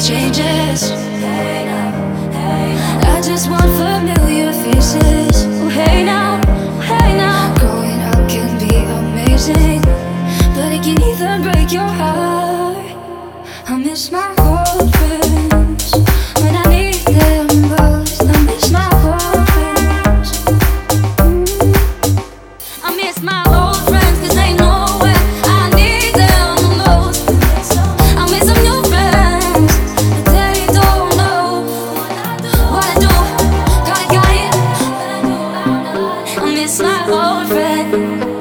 changes. I just want familiar faces. Oh, hey now, hey now. Growing up can be amazing, but it can even break your heart. I miss my miss my old friend.